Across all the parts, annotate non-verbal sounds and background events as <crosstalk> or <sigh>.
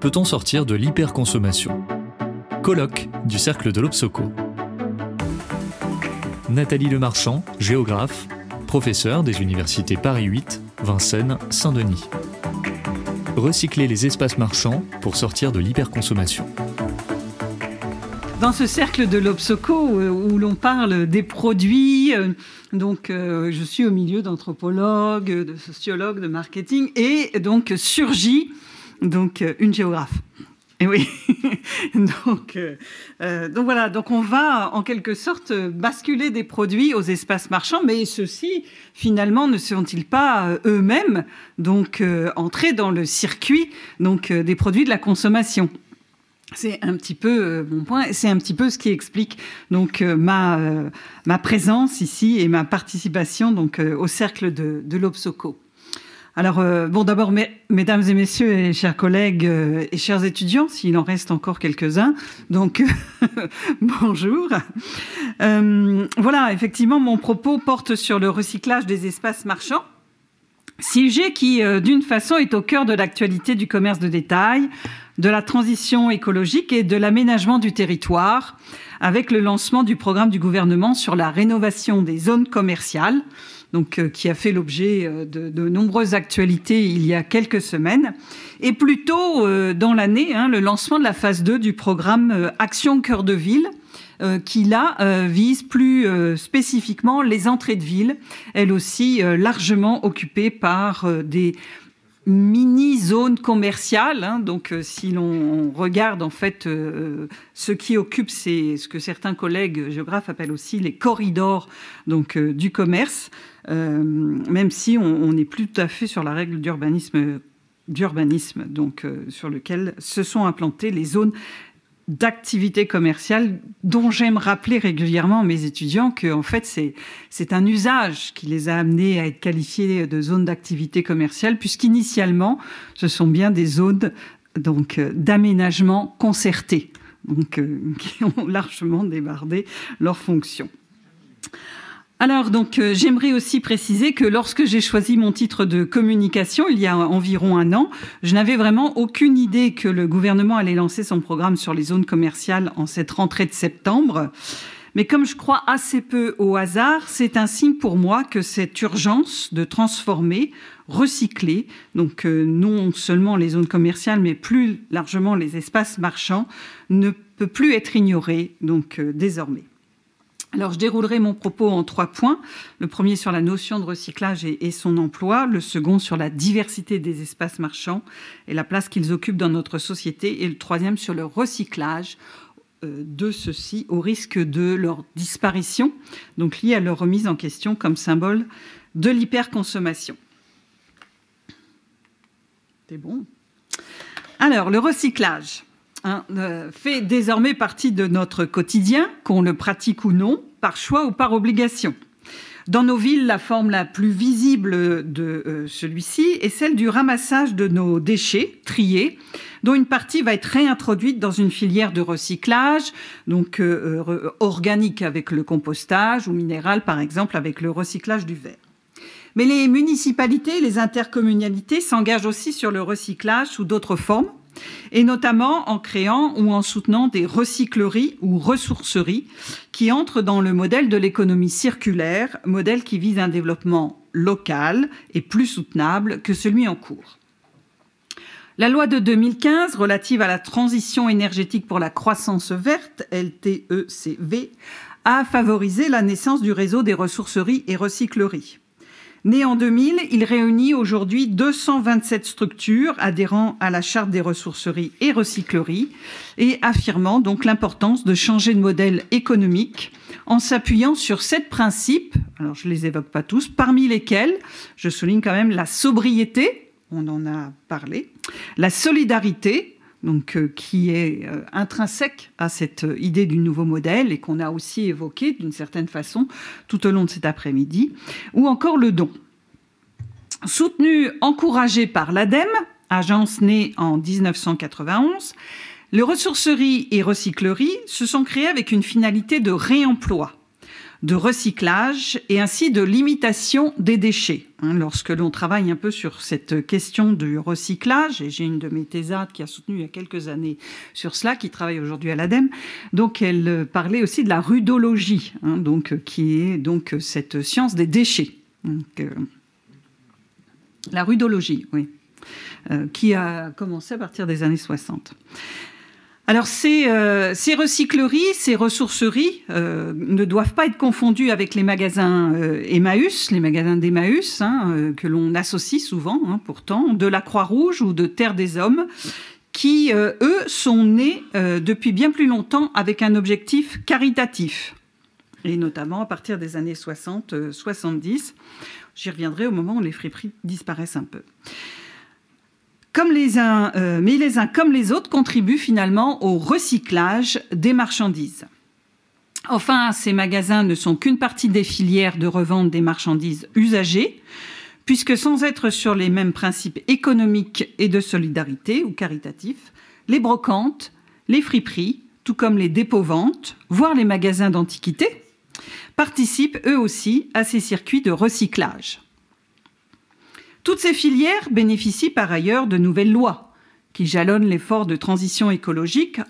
peut-on sortir de l'hyperconsommation? Colloque du Cercle de l'Obsoco. Nathalie Lemarchand, géographe, professeure des universités Paris 8, Vincennes, Saint-Denis. Recycler les espaces marchands pour sortir de l'hyperconsommation. Dans ce cercle de l'Obsoco euh, où l'on parle des produits, euh, donc euh, je suis au milieu d'anthropologues, de sociologues, de marketing, et donc surgit donc une géographe. Et oui, <laughs> donc, donc voilà, donc on va en quelque sorte basculer des produits aux espaces marchands, mais ceux-ci finalement ne sont-ils pas eux-mêmes donc entrés dans le circuit donc des produits de la consommation? C'est un petit peu euh, mon point. C'est un petit peu ce qui explique donc euh, ma euh, ma présence ici et ma participation donc au cercle de, de l'Obsoco. Alors bon, d'abord, mesdames et messieurs et chers collègues et chers étudiants, s'il en reste encore quelques-uns, donc <laughs> bonjour. voilà, effectivement, mon propos porte sur le recyclage des espaces marchands. Sujet qui, d'une façon, est au cœur de l'actualité du commerce de détail, de la transition écologique et de l'aménagement du territoire, avec le lancement du programme du gouvernement sur la rénovation des zones commerciales, donc euh, qui a fait l'objet euh, de, nombreuses actualités il y a quelques semaines, et plutôt euh, dans l'année, hein, le lancement de la phase 2 du programme Action Cœur de Ville, qui là vise plus spécifiquement les entrées de ville, elles aussi largement occupées par des mini zone commerciale. Hein. donc, si l'on regarde en fait ce qui occupe, c'est ce que certains collègues géographes appellent aussi les corridors donc du commerce, même si on n'est plus tout à fait sur la règle d'urbanisme d'urbanisme, donc sur lequel se sont implantées les zones d'activité commerciale dont j'aime rappeler régulièrement à mes étudiants que en fait c'est un usage qui les a amenés à être qualifiés de zones d'activité commerciale puisqu'initialement ce sont bien des zones donc euh, d'aménagement concerté donc euh, <laughs> qui ont largement débardé leurs fonctions. Alors donc euh, j'aimerais aussi préciser que lorsque j'ai choisi mon titre de communication il y a environ un an, je n'avais vraiment aucune idée que le gouvernement allait lancer son programme sur les zones commerciales en cette rentrée de septembre. Mais comme je crois assez peu au hasard, c'est un signe pour moi que cette urgence de transformer, recycler, donc euh, non seulement les zones commerciales, mais plus largement les espaces marchands, ne peut plus être ignorée donc euh, désormais. Alors, je déroulerai mon propos en trois points. Le premier sur la notion de recyclage et, son emploi, le second sur la diversité des espaces marchands et la place qu'ils occupent dans notre société, et le troisième sur le recyclage euh, de ceux-ci au risque de leur disparition, donc lié à leur remise en question comme symbole de l'hyperconsommation. C'est bon? Alors, le recyclage. Hein, euh, fait désormais partie de notre quotidien, qu'on le pratique ou non, par choix ou par obligation. Dans nos villes, la forme la plus visible de euh, celui-ci est celle du ramassage de nos déchets triés, dont une partie va être réintroduite dans une filière de recyclage, donc euh, organique avec le compostage ou minéral par exemple avec le recyclage du verre. Mais les municipalités, les intercommunalités s'engagent aussi sur le recyclage sous d'autres formes, et notamment en créant ou en soutenant des recycleries ou ressourceries qui entrent dans le modèle de l'économie circulaire, modèle qui vise un développement local et plus soutenable que celui en cours. La loi de 2015 relative à la transition énergétique pour la croissance verte, LTECV, a favorisé la naissance du réseau des ressourceries et recycleries. Né en 2000, il réunit aujourd'hui 227 structures adhérant à la charte des ressourceries et recycleries et affirmant donc l'importance de changer de modèle économique en s'appuyant sur sept principes, alors je les évoque pas tous, parmi lesquels je souligne quand même la sobriété, on en a parlé, la solidarité, donc euh, qui est euh, intrinsèque à cette euh, idée du nouveau modèle et qu'on a aussi évoqué d'une certaine façon tout au long de cet après-midi, ou encore le don. Soutenu, encouragé par l'ADEME, agence née en 1991, les ressourceries et recycleries se sont créées avec une finalité de réemploi. De recyclage et ainsi de limitation des déchets. Hein, lorsque l'on travaille un peu sur cette question du recyclage, et j'ai une de mes thésardes qui a soutenu il y a quelques années sur cela, qui travaille aujourd'hui à l'ADEME, donc elle parlait aussi de la rudologie, hein, donc, qui est donc cette science des déchets. Euh, la rudologie, oui, euh, qui a commencé à partir des années 60. Alors ces, euh, ces, recycleries, ces ressourceries euh, ne doivent pas être confondues avec les magasins euh, Emmaüs, les magasins d'Emmaüs, hein, que l'on associe souvent hein, pourtant, de la Croix-Rouge ou de Terre des Hommes, qui, eux, sont nés depuis bien plus longtemps avec un objectif caritatif, et notamment à partir des années 60-70. J'y reviendrai au moment où les friperies disparaissent un peu comme les euh, mais les uns comme les autres contribuent finalement au recyclage des marchandises. Enfin, ces magasins ne sont qu'une partie des filières de revente des marchandises usagées, puisque sans être sur les mêmes principes économiques et de solidarité ou caritatifs, les brocantes, les friperies, tout comme les dépôts-ventes, voire les magasins d'antiquités, participent eux aussi à ces circuits de recyclage. Toutes ces filières bénéficient par ailleurs de nouvelles lois qui jalonnent l'effort de transition écologique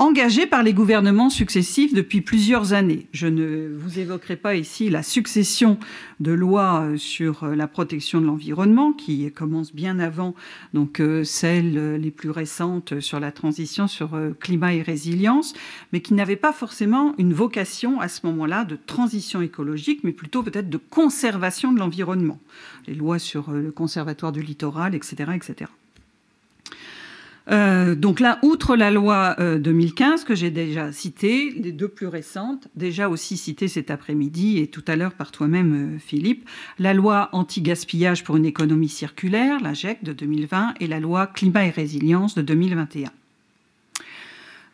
engagé par les gouvernements successifs depuis plusieurs années. Je ne vous évoquerai pas ici la succession de lois euh, sur euh, la protection de l'environnement qui commence bien avant donc euh, celles les plus récentes sur la transition sur climat et résilience, mais qui n'avaient pas forcément une vocation à ce moment-là de transition écologique, mais plutôt peut-être de conservation de l'environnement. Les lois sur le conservatoire du littoral, etc., etc. Euh, donc là, outre la loi 2015 euh, que j'ai déjà citée, les deux plus récentes, déjà aussi citées cet après-midi et tout à l'heure par toi-même, euh, Philippe, la loi anti-gaspillage pour une économie circulaire, la GEC de 2020, et la loi climat et résilience de 2021.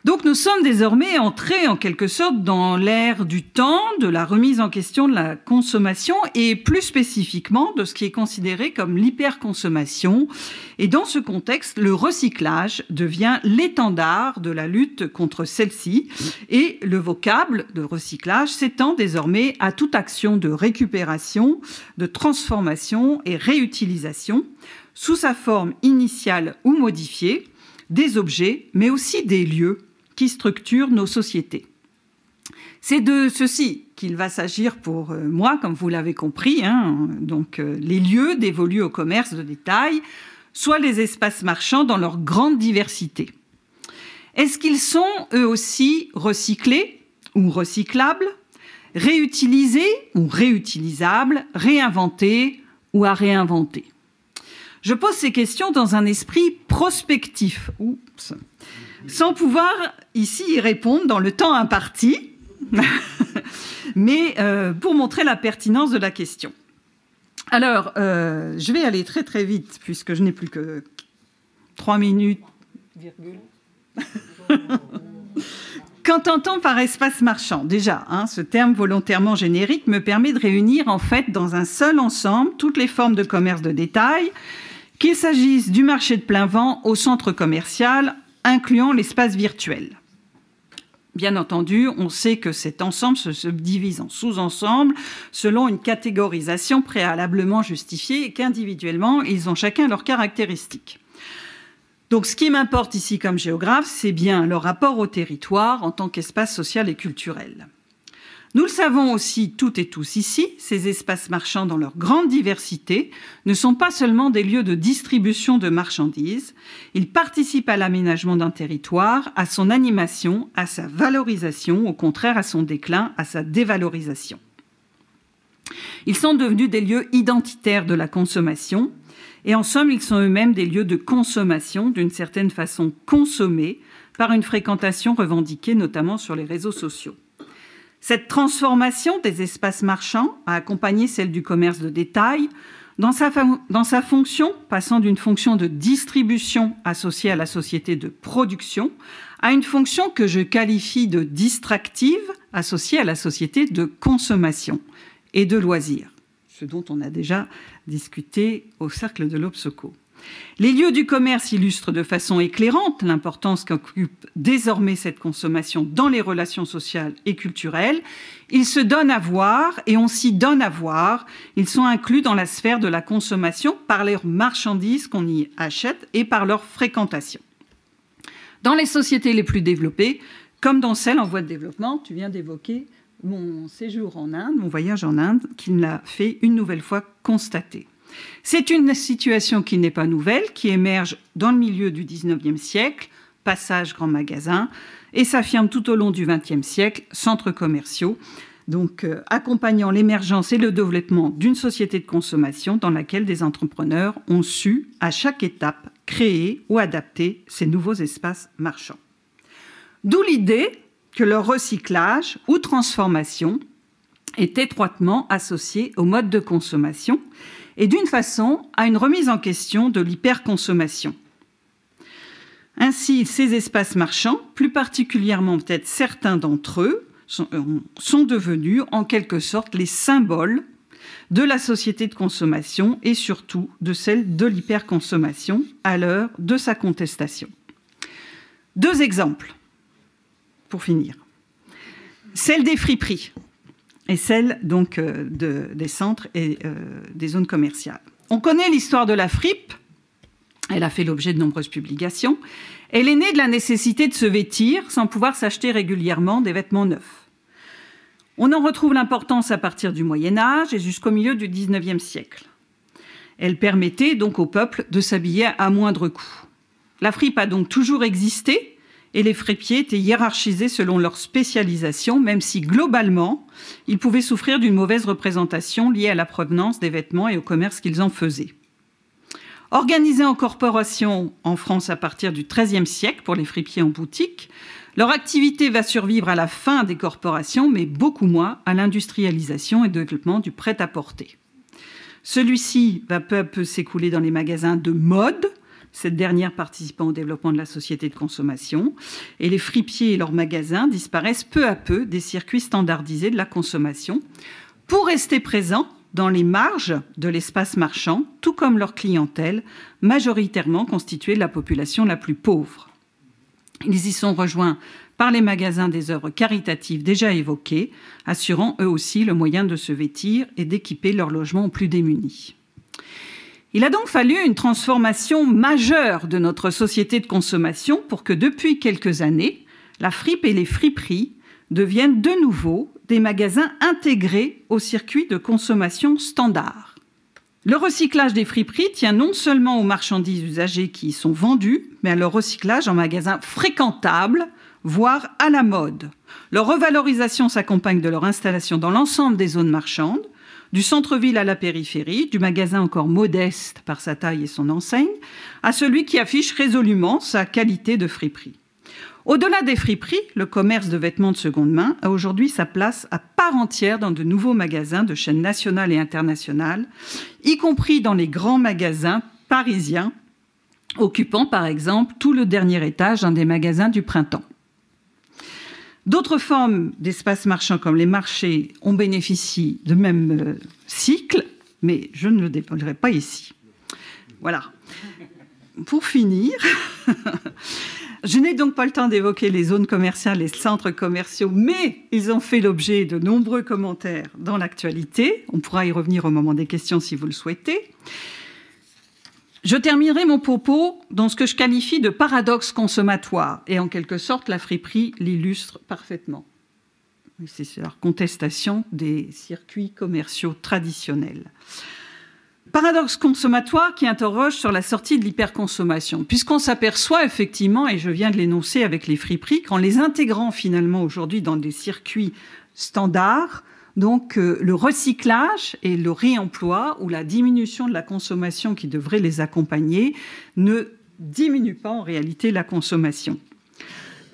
Donc nous sommes désormais entrés en quelque sorte dans l'ère du temps, de la remise en question de la consommation et plus spécifiquement de ce qui est considéré comme l'hyperconsommation. Et dans ce contexte, le recyclage devient l'étendard de la lutte contre celle-ci et le vocable de recyclage s'étend désormais à toute action de récupération, de transformation et réutilisation sous sa forme initiale ou modifiée des objets, mais aussi des lieux qui structurent nos sociétés. C'est de ceci qu'il va s'agir pour euh, moi, comme vous l'avez compris. Hein. donc, euh, les lieux dévolus au commerce de détail, soit les espaces marchands dans leur grande diversité. Est-ce qu'ils sont eux aussi recyclés ou recyclables, réutilisés ou réutilisables, réinventés ou à réinventer? Je pose ces questions dans un esprit prospectif. Oups sans pouvoir ici y répondre dans le temps imparti, <laughs> mais euh, pour montrer la pertinence de la question. Alors, euh, je vais aller très très vite puisque je n'ai plus que trois minutes. <laughs> Qu'entend-on par espace marchand Déjà, hein, ce terme volontairement générique me permet de réunir en fait dans un seul ensemble toutes les formes de commerce de détail, qu'il s'agisse du marché de plein vent au centre commercial, incluant l'espace virtuel. Bien entendu, on sait que cet ensemble se subdivise en sous-ensembles selon une catégorisation préalablement justifiée et qu'individuellement, ils ont chacun leurs caractéristiques. Donc ce qui m'importe ici comme géographe, c'est bien leur rapport au territoire en tant qu'espace social et culturel. Nous le savons aussi toutes et tous ici, ces espaces marchands dans leur grande diversité ne sont pas seulement des lieux de distribution de marchandises, ils participent à l'aménagement d'un territoire, à son animation, à sa valorisation, au contraire à son déclin, à sa dévalorisation. Ils sont devenus des lieux identitaires de la consommation, et en somme, ils sont eux-mêmes des lieux de consommation, d'une certaine façon consommés, par une fréquentation revendiquée notamment sur les réseaux sociaux. Cette transformation des espaces marchands a accompagné celle du commerce de détail dans sa, fonction, passant d'une fonction de distribution associée à la société de production à une fonction que je qualifie de distractive associée à la société de consommation et de loisirs, ce dont on a déjà discuté au cercle de l'Obsoco. Les lieux du commerce illustrent de façon éclairante l'importance qu'occupe désormais cette consommation dans les relations sociales et culturelles. Ils se donnent à voir et on s'y donne à voir. Ils sont inclus dans la sphère de la consommation par les marchandises qu'on y achète et par leur fréquentation. Dans les sociétés les plus développées, comme dans celles en voie de développement, tu viens d'évoquer mon séjour en Inde, mon voyage en Inde, qui l'a fait une nouvelle fois constater. C'est une situation qui n'est pas nouvelle, qui émerge dans le milieu du XIXe siècle, passage grand magasin, et s'affirme tout au long du XXe siècle, centres commerciaux, donc euh, accompagnant l'émergence et le développement d'une société de consommation dans laquelle des entrepreneurs ont su, à chaque étape, créer ou adapter ces nouveaux espaces marchands. D'où l'idée que leur recyclage ou transformation est étroitement associé au mode de consommation et d'une façon à une remise en question de l'hyperconsommation. Ainsi, ces espaces marchands, plus particulièrement peut-être certains d'entre eux, sont, euh, sont, devenus en quelque sorte les symboles de la société de consommation et surtout de celle de l'hyperconsommation à l'heure de sa contestation. Deux exemples pour finir. Celle des friperies et celle donc euh, de, des centres et euh, des zones commerciales. On connaît l'histoire de la fripe. Elle a fait l'objet de nombreuses publications. Elle est née de la nécessité de se vêtir sans pouvoir s'acheter régulièrement des vêtements neufs. On en retrouve l'importance à partir du Moyen Âge et jusqu'au milieu du XIXe siècle. Elle permettait donc au peuple de s'habiller à moindre coût. La fripe a donc toujours existé, et les fripiers étaient hiérarchisés selon leur spécialisation, même si globalement, ils pouvaient souffrir d'une mauvaise représentation liée à la provenance des vêtements et au commerce qu'ils en faisaient. Organisés en corporation en France à partir du XIIIe siècle pour les fripiers en boutique, leur activité va survivre à la fin des corporations, mais beaucoup moins à l'industrialisation et développement du prêt-à-porter. Celui-ci va peu à peu s'écouler dans les magasins de mode, cette dernière participant au développement de la société de consommation. Et les fripiers et leurs magasins disparaissent peu à peu des circuits standardisés de la consommation pour rester présents dans les marges de l'espace marchand, tout comme leur clientèle, majoritairement constituée de la population la plus pauvre. Ils y sont rejoints par les magasins des œuvres caritatives déjà évoquées, assurant eux aussi le moyen de se vêtir et d'équiper leurs logements aux plus démunis. Il a donc fallu une transformation majeure de notre société de consommation pour que depuis quelques années, la fripe et les friperies deviennent de nouveau des magasins intégrés au circuit de consommation standard. Le recyclage des friperies tient non seulement aux marchandises usagées qui y sont vendues, mais à leur recyclage en magasins fréquentables, voire à la mode. Leur revalorisation s'accompagne de leur installation dans l'ensemble des zones marchandes, du centre-ville à la périphérie, du magasin encore modeste par sa taille et son enseigne, à celui qui affiche résolument sa qualité de friperie. Au-delà des friperies, le commerce de vêtements de seconde main a aujourd'hui sa place à part entière dans de nouveaux magasins de chaînes nationales et internationales, y compris dans les grands magasins parisiens, occupant par exemple tout le dernier étage d'un des magasins du printemps. D'autres formes d'espaces marchands comme les marchés ont bénéficié de même euh, cycle, mais je ne le dévoilerai pas ici. Voilà. Pour finir, <laughs> je n'ai donc pas le temps d'évoquer les zones commerciales, les centres commerciaux, mais ils ont fait l'objet de nombreux commentaires dans l'actualité. On pourra y revenir au moment des questions si vous le souhaitez. Je terminerai mon propos dans ce que je qualifie de paradoxe consommatoire, et en quelque sorte la friperie l'illustre parfaitement. C'est la contestation des circuits commerciaux traditionnels. Paradoxe consommatoire qui interroge sur la sortie de l'hyperconsommation, puisqu'on s'aperçoit effectivement, et je viens de l'énoncer avec les friperies, qu'en les intégrant finalement aujourd'hui dans des circuits standards, donc euh, le recyclage et le réemploi ou la diminution de la consommation qui devrait les accompagner ne diminue pas en réalité la consommation.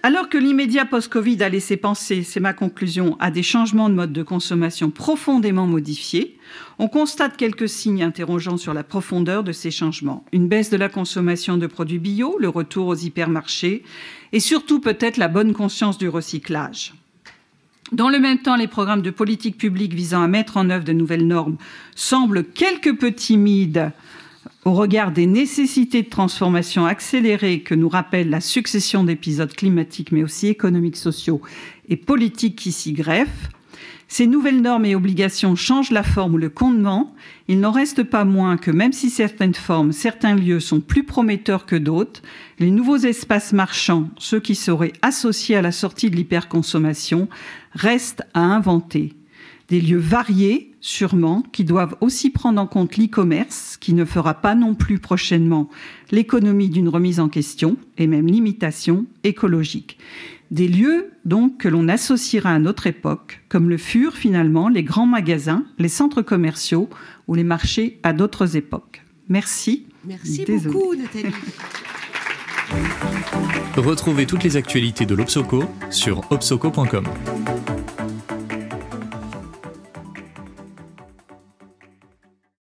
Alors que l'immédiat post-Covid a laissé penser, c'est ma conclusion, à des changements de mode de consommation profondément modifiés, on constate quelques signes interrogeants sur la profondeur de ces changements. Une baisse de la consommation de produits bio, le retour aux hypermarchés et surtout peut-être la bonne conscience du recyclage. Dans le même temps, les programmes de politique publique visant à mettre en œuvre de nouvelles normes semblent quelque peu timides Au regard des nécessités de transformation accélérée que nous rappelle la succession d'épisodes climatiques, mais aussi économiques, sociaux et politiques qui s'y greffent, ces nouvelles normes et obligations changent la forme ou le contenant. Il n'en reste pas moins que même si certaines formes, certains lieux sont plus prometteurs que d'autres, les nouveaux espaces marchands, ceux qui seraient associés à la sortie de l'hyperconsommation, restent à inventer. Des lieux variés, sûrement, qui doivent aussi prendre en compte l'e-commerce, qui ne fera pas non plus prochainement l'économie d'une remise en question et même limitation écologique. Des lieux, donc, que l'on associera à notre époque, comme le furent finalement les grands magasins, les centres commerciaux ou les marchés à d'autres époques. Merci. Merci beaucoup, Nathalie. Retrouvez toutes les actualités de l'Obsoco sur obsoco.com.